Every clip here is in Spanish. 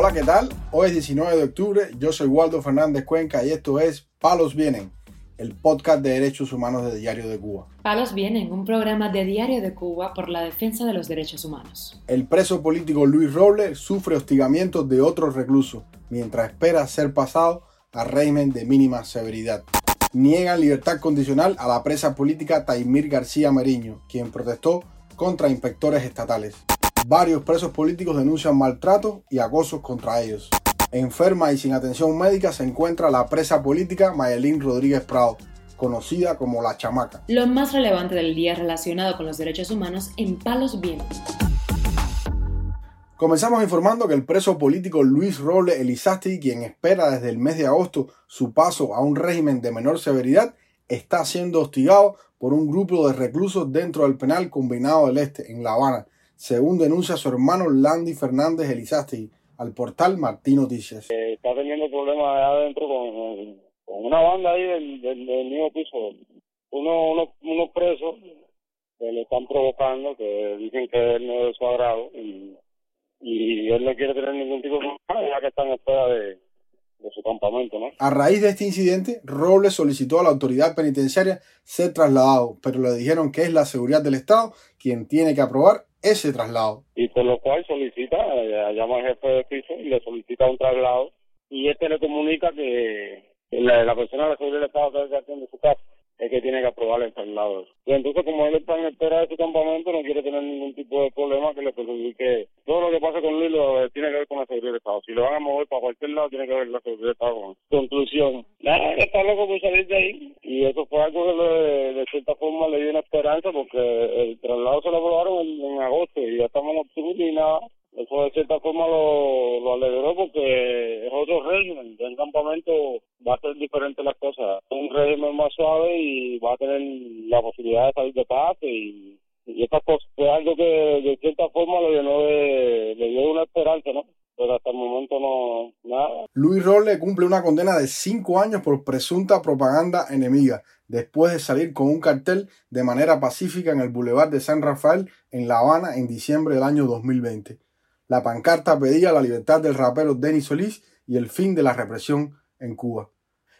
Hola, ¿qué tal? Hoy es 19 de octubre, yo soy Waldo Fernández Cuenca y esto es Palos Vienen, el podcast de derechos humanos de Diario de Cuba. Palos Vienen, un programa de Diario de Cuba por la defensa de los derechos humanos. El preso político Luis Robles sufre hostigamientos de otros reclusos mientras espera ser pasado a régimen de mínima severidad. Niegan libertad condicional a la presa política Taimir García Meriño, quien protestó contra inspectores estatales. Varios presos políticos denuncian maltratos y acosos contra ellos. Enferma y sin atención médica se encuentra la presa política Mayelín Rodríguez Prado, conocida como la chamaca. Lo más relevante del día relacionado con los derechos humanos en Palos Vientos. Comenzamos informando que el preso político Luis Roble Elizasti, quien espera desde el mes de agosto su paso a un régimen de menor severidad, está siendo hostigado por un grupo de reclusos dentro del penal combinado del Este, en La Habana, según denuncia su hermano Landy Fernández Elizasti al portal Martín Noticias. Eh, está teniendo problemas allá adentro con, una banda ahí del, del, mismo piso. Uno, uno, unos presos que le están provocando, que dicen que él no es de su agrado y y él no quiere tener ningún tipo de problema ya que está en espera de, su campamento, ¿no? A raíz de este incidente, Robles solicitó a la autoridad penitenciaria ser trasladado, pero le dijeron que es la seguridad del Estado quien tiene que aprobar ese traslado. Y por lo cual solicita, eh, llama al jefe de piso y le solicita un traslado y este le comunica que la, persona de la seguridad del Estado está haciendo su casa es que tiene que aprobar el traslado. Y entonces, como él está en espera de su campamento, no quiere tener ningún tipo de problema que le perjudique. Todo lo que pasa con Luis lo, tiene que ver con la seguridad del Estado. Si lo van a mover para cualquier lado, tiene que ver con la seguridad del Estado. Conclusión. Nada, está loco por salir de ahí. Y eso fue algo que le, de cierta forma le dio una esperanza porque el traslado se lo aprobaron en, agosto y ya estamos en octubre y nada eso de cierta forma lo, lo alegró porque es otro régimen. En campamento va a ser diferente las cosas. Un régimen más suave y va a tener la posibilidad de salir de paz y, y estas cosas fue algo que de cierta forma le llenó de, le dio Luis Rolle cumple una condena de cinco años por presunta propaganda enemiga, después de salir con un cartel de manera pacífica en el Boulevard de San Rafael en La Habana en diciembre del año 2020. La pancarta pedía la libertad del rapero Denis Solís y el fin de la represión en Cuba.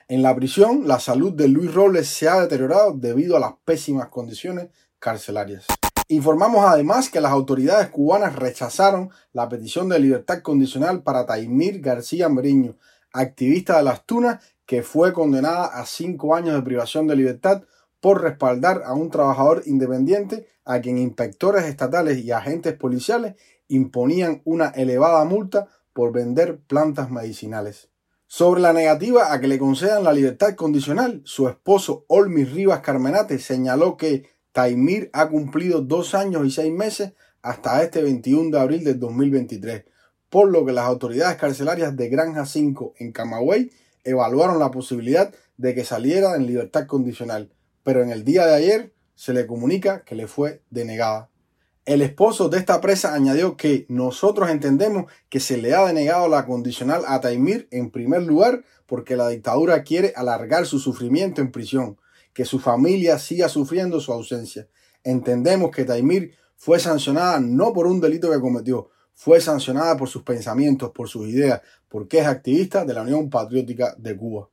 En la prisión, la salud de Luis Robles se ha deteriorado debido a las pésimas condiciones carcelarias. Informamos además que las autoridades cubanas rechazaron la petición de libertad condicional para Taimir García Meriño, activista de las Tunas que fue condenada a cinco años de privación de libertad por respaldar a un trabajador independiente a quien inspectores estatales y agentes policiales imponían una elevada multa por vender plantas medicinales. Sobre la negativa a que le concedan la libertad condicional, su esposo Olmi Rivas Carmenate señaló que Taimir ha cumplido dos años y seis meses hasta este 21 de abril del 2023, por lo que las autoridades carcelarias de Granja 5 en Camagüey evaluaron la posibilidad de que saliera en libertad condicional, pero en el día de ayer se le comunica que le fue denegada. El esposo de esta presa añadió que nosotros entendemos que se le ha denegado la condicional a Taimir en primer lugar porque la dictadura quiere alargar su sufrimiento en prisión, que su familia siga sufriendo su ausencia. Entendemos que Taimir fue sancionada no por un delito que cometió, fue sancionada por sus pensamientos, por sus ideas, porque es activista de la Unión Patriótica de Cuba.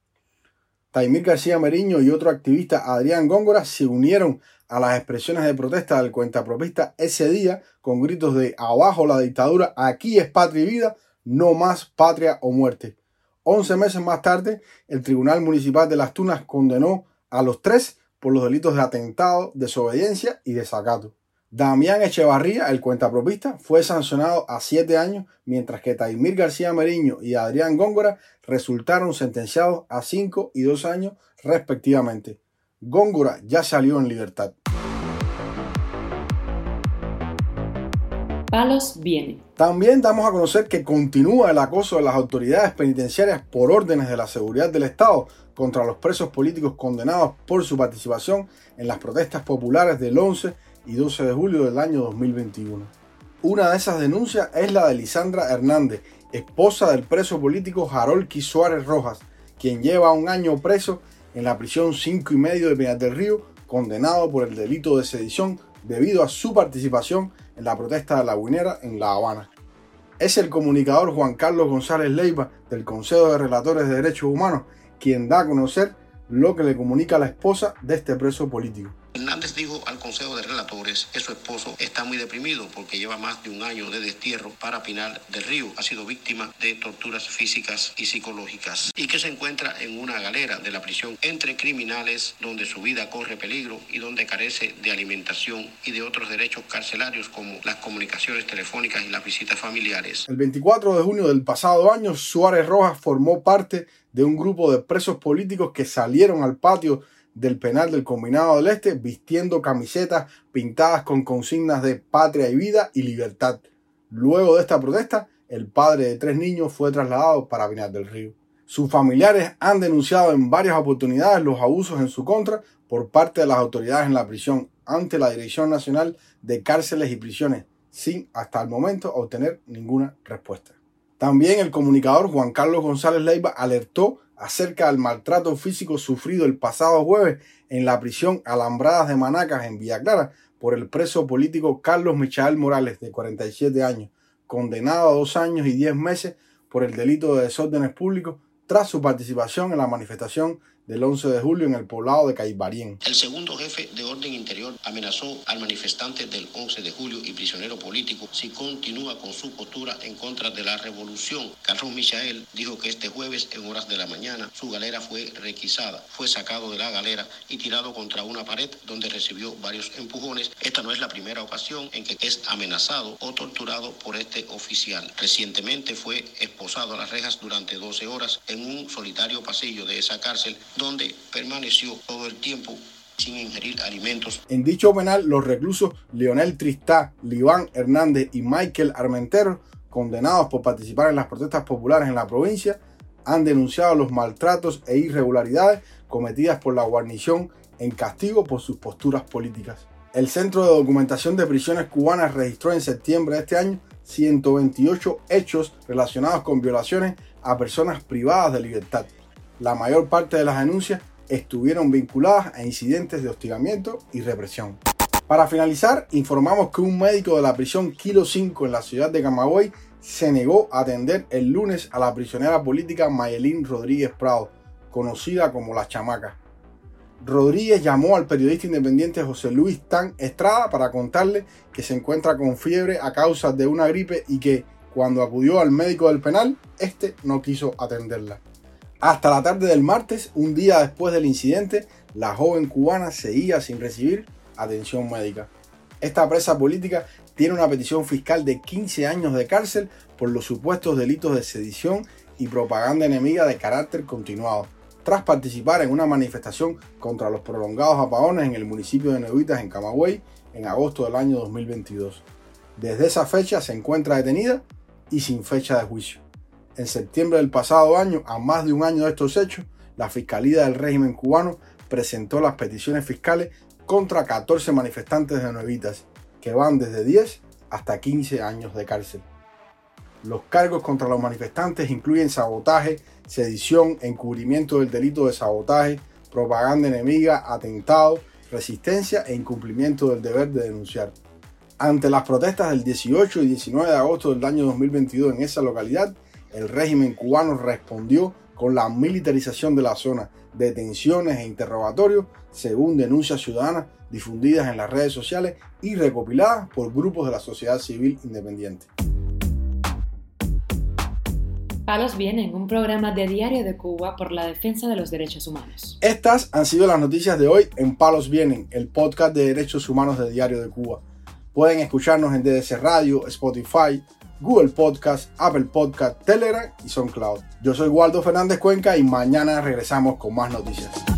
Taimir García Meriño y otro activista, Adrián Góngora, se unieron a las expresiones de protesta del cuentapropista ese día con gritos de abajo la dictadura, aquí es patria y vida, no más patria o muerte. Once meses más tarde, el Tribunal Municipal de Las Tunas condenó a los tres por los delitos de atentado, desobediencia y desacato. Damián Echevarría, el cuentapropista, fue sancionado a siete años, mientras que Taimir García Meriño y Adrián Góngora resultaron sentenciados a cinco y dos años respectivamente. Góngora ya salió en libertad. Palos viene. También damos a conocer que continúa el acoso de las autoridades penitenciarias por órdenes de la seguridad del Estado contra los presos políticos condenados por su participación en las protestas populares del 11 y 12 de julio del año 2021. Una de esas denuncias es la de Lisandra Hernández, esposa del preso político Harold Suárez Rojas, quien lleva un año preso en la prisión 5 y medio de Pinar del Río, condenado por el delito de sedición debido a su participación en la protesta de la Guinera en La Habana. Es el comunicador Juan Carlos González Leiva del Consejo de Relatores de Derechos Humanos quien da a conocer lo que le comunica la esposa de este preso político. Hernández dijo al Consejo de Relatores que su esposo está muy deprimido porque lleva más de un año de destierro para Pinar del Río. Ha sido víctima de torturas físicas y psicológicas y que se encuentra en una galera de la prisión entre criminales donde su vida corre peligro y donde carece de alimentación y de otros derechos carcelarios como las comunicaciones telefónicas y las visitas familiares. El 24 de junio del pasado año, Suárez Rojas formó parte de un grupo de presos políticos que salieron al patio del penal del Combinado del Este vistiendo camisetas pintadas con consignas de patria y vida y libertad. Luego de esta protesta, el padre de tres niños fue trasladado para Pinar del Río. Sus familiares han denunciado en varias oportunidades los abusos en su contra por parte de las autoridades en la prisión ante la Dirección Nacional de Cárceles y Prisiones, sin hasta el momento obtener ninguna respuesta. También el comunicador Juan Carlos González Leiva alertó acerca del maltrato físico sufrido el pasado jueves en la prisión Alambradas de Manacas en Villa Clara por el preso político Carlos Michael Morales, de 47 años, condenado a dos años y diez meses por el delito de desórdenes públicos tras su participación en la manifestación del 11 de julio en el poblado de Caibarien. El segundo jefe de orden interior amenazó al manifestante del 11 de julio y prisionero político si continúa con su postura en contra de la revolución. Carlos Michael dijo que este jueves en horas de la mañana su galera fue requisada, fue sacado de la galera y tirado contra una pared donde recibió varios empujones. Esta no es la primera ocasión en que es amenazado o torturado por este oficial. Recientemente fue esposado a las rejas durante 12 horas en un solitario pasillo de esa cárcel donde permaneció todo el tiempo sin ingerir alimentos. En dicho penal, los reclusos Leonel Tristá, Liván Hernández y Michael Armentero, condenados por participar en las protestas populares en la provincia, han denunciado los maltratos e irregularidades cometidas por la guarnición en castigo por sus posturas políticas. El Centro de Documentación de Prisiones Cubanas registró en septiembre de este año 128 hechos relacionados con violaciones a personas privadas de libertad. La mayor parte de las denuncias estuvieron vinculadas a incidentes de hostigamiento y represión. Para finalizar, informamos que un médico de la prisión Kilo 5 en la ciudad de Camagüey se negó a atender el lunes a la prisionera política Mayelín Rodríguez Prado, conocida como La Chamaca. Rodríguez llamó al periodista independiente José Luis Tan Estrada para contarle que se encuentra con fiebre a causa de una gripe y que, cuando acudió al médico del penal, este no quiso atenderla. Hasta la tarde del martes, un día después del incidente, la joven cubana seguía sin recibir atención médica. Esta presa política tiene una petición fiscal de 15 años de cárcel por los supuestos delitos de sedición y propaganda enemiga de carácter continuado, tras participar en una manifestación contra los prolongados apagones en el municipio de Neuitas, en Camagüey, en agosto del año 2022. Desde esa fecha se encuentra detenida y sin fecha de juicio. En septiembre del pasado año, a más de un año de estos hechos, la Fiscalía del régimen cubano presentó las peticiones fiscales contra 14 manifestantes de Nuevitas, que van desde 10 hasta 15 años de cárcel. Los cargos contra los manifestantes incluyen sabotaje, sedición, encubrimiento del delito de sabotaje, propaganda enemiga, atentado, resistencia e incumplimiento del deber de denunciar. Ante las protestas del 18 y 19 de agosto del año 2022 en esa localidad, el régimen cubano respondió con la militarización de la zona, detenciones e interrogatorios, según denuncias ciudadanas difundidas en las redes sociales y recopiladas por grupos de la sociedad civil independiente. Palos Vienen, un programa de Diario de Cuba por la defensa de los derechos humanos. Estas han sido las noticias de hoy en Palos Vienen, el podcast de derechos humanos de Diario de Cuba. Pueden escucharnos en DDC Radio, Spotify, Google Podcast, Apple Podcast, Telegram y SoundCloud. Yo soy Waldo Fernández Cuenca y mañana regresamos con más noticias.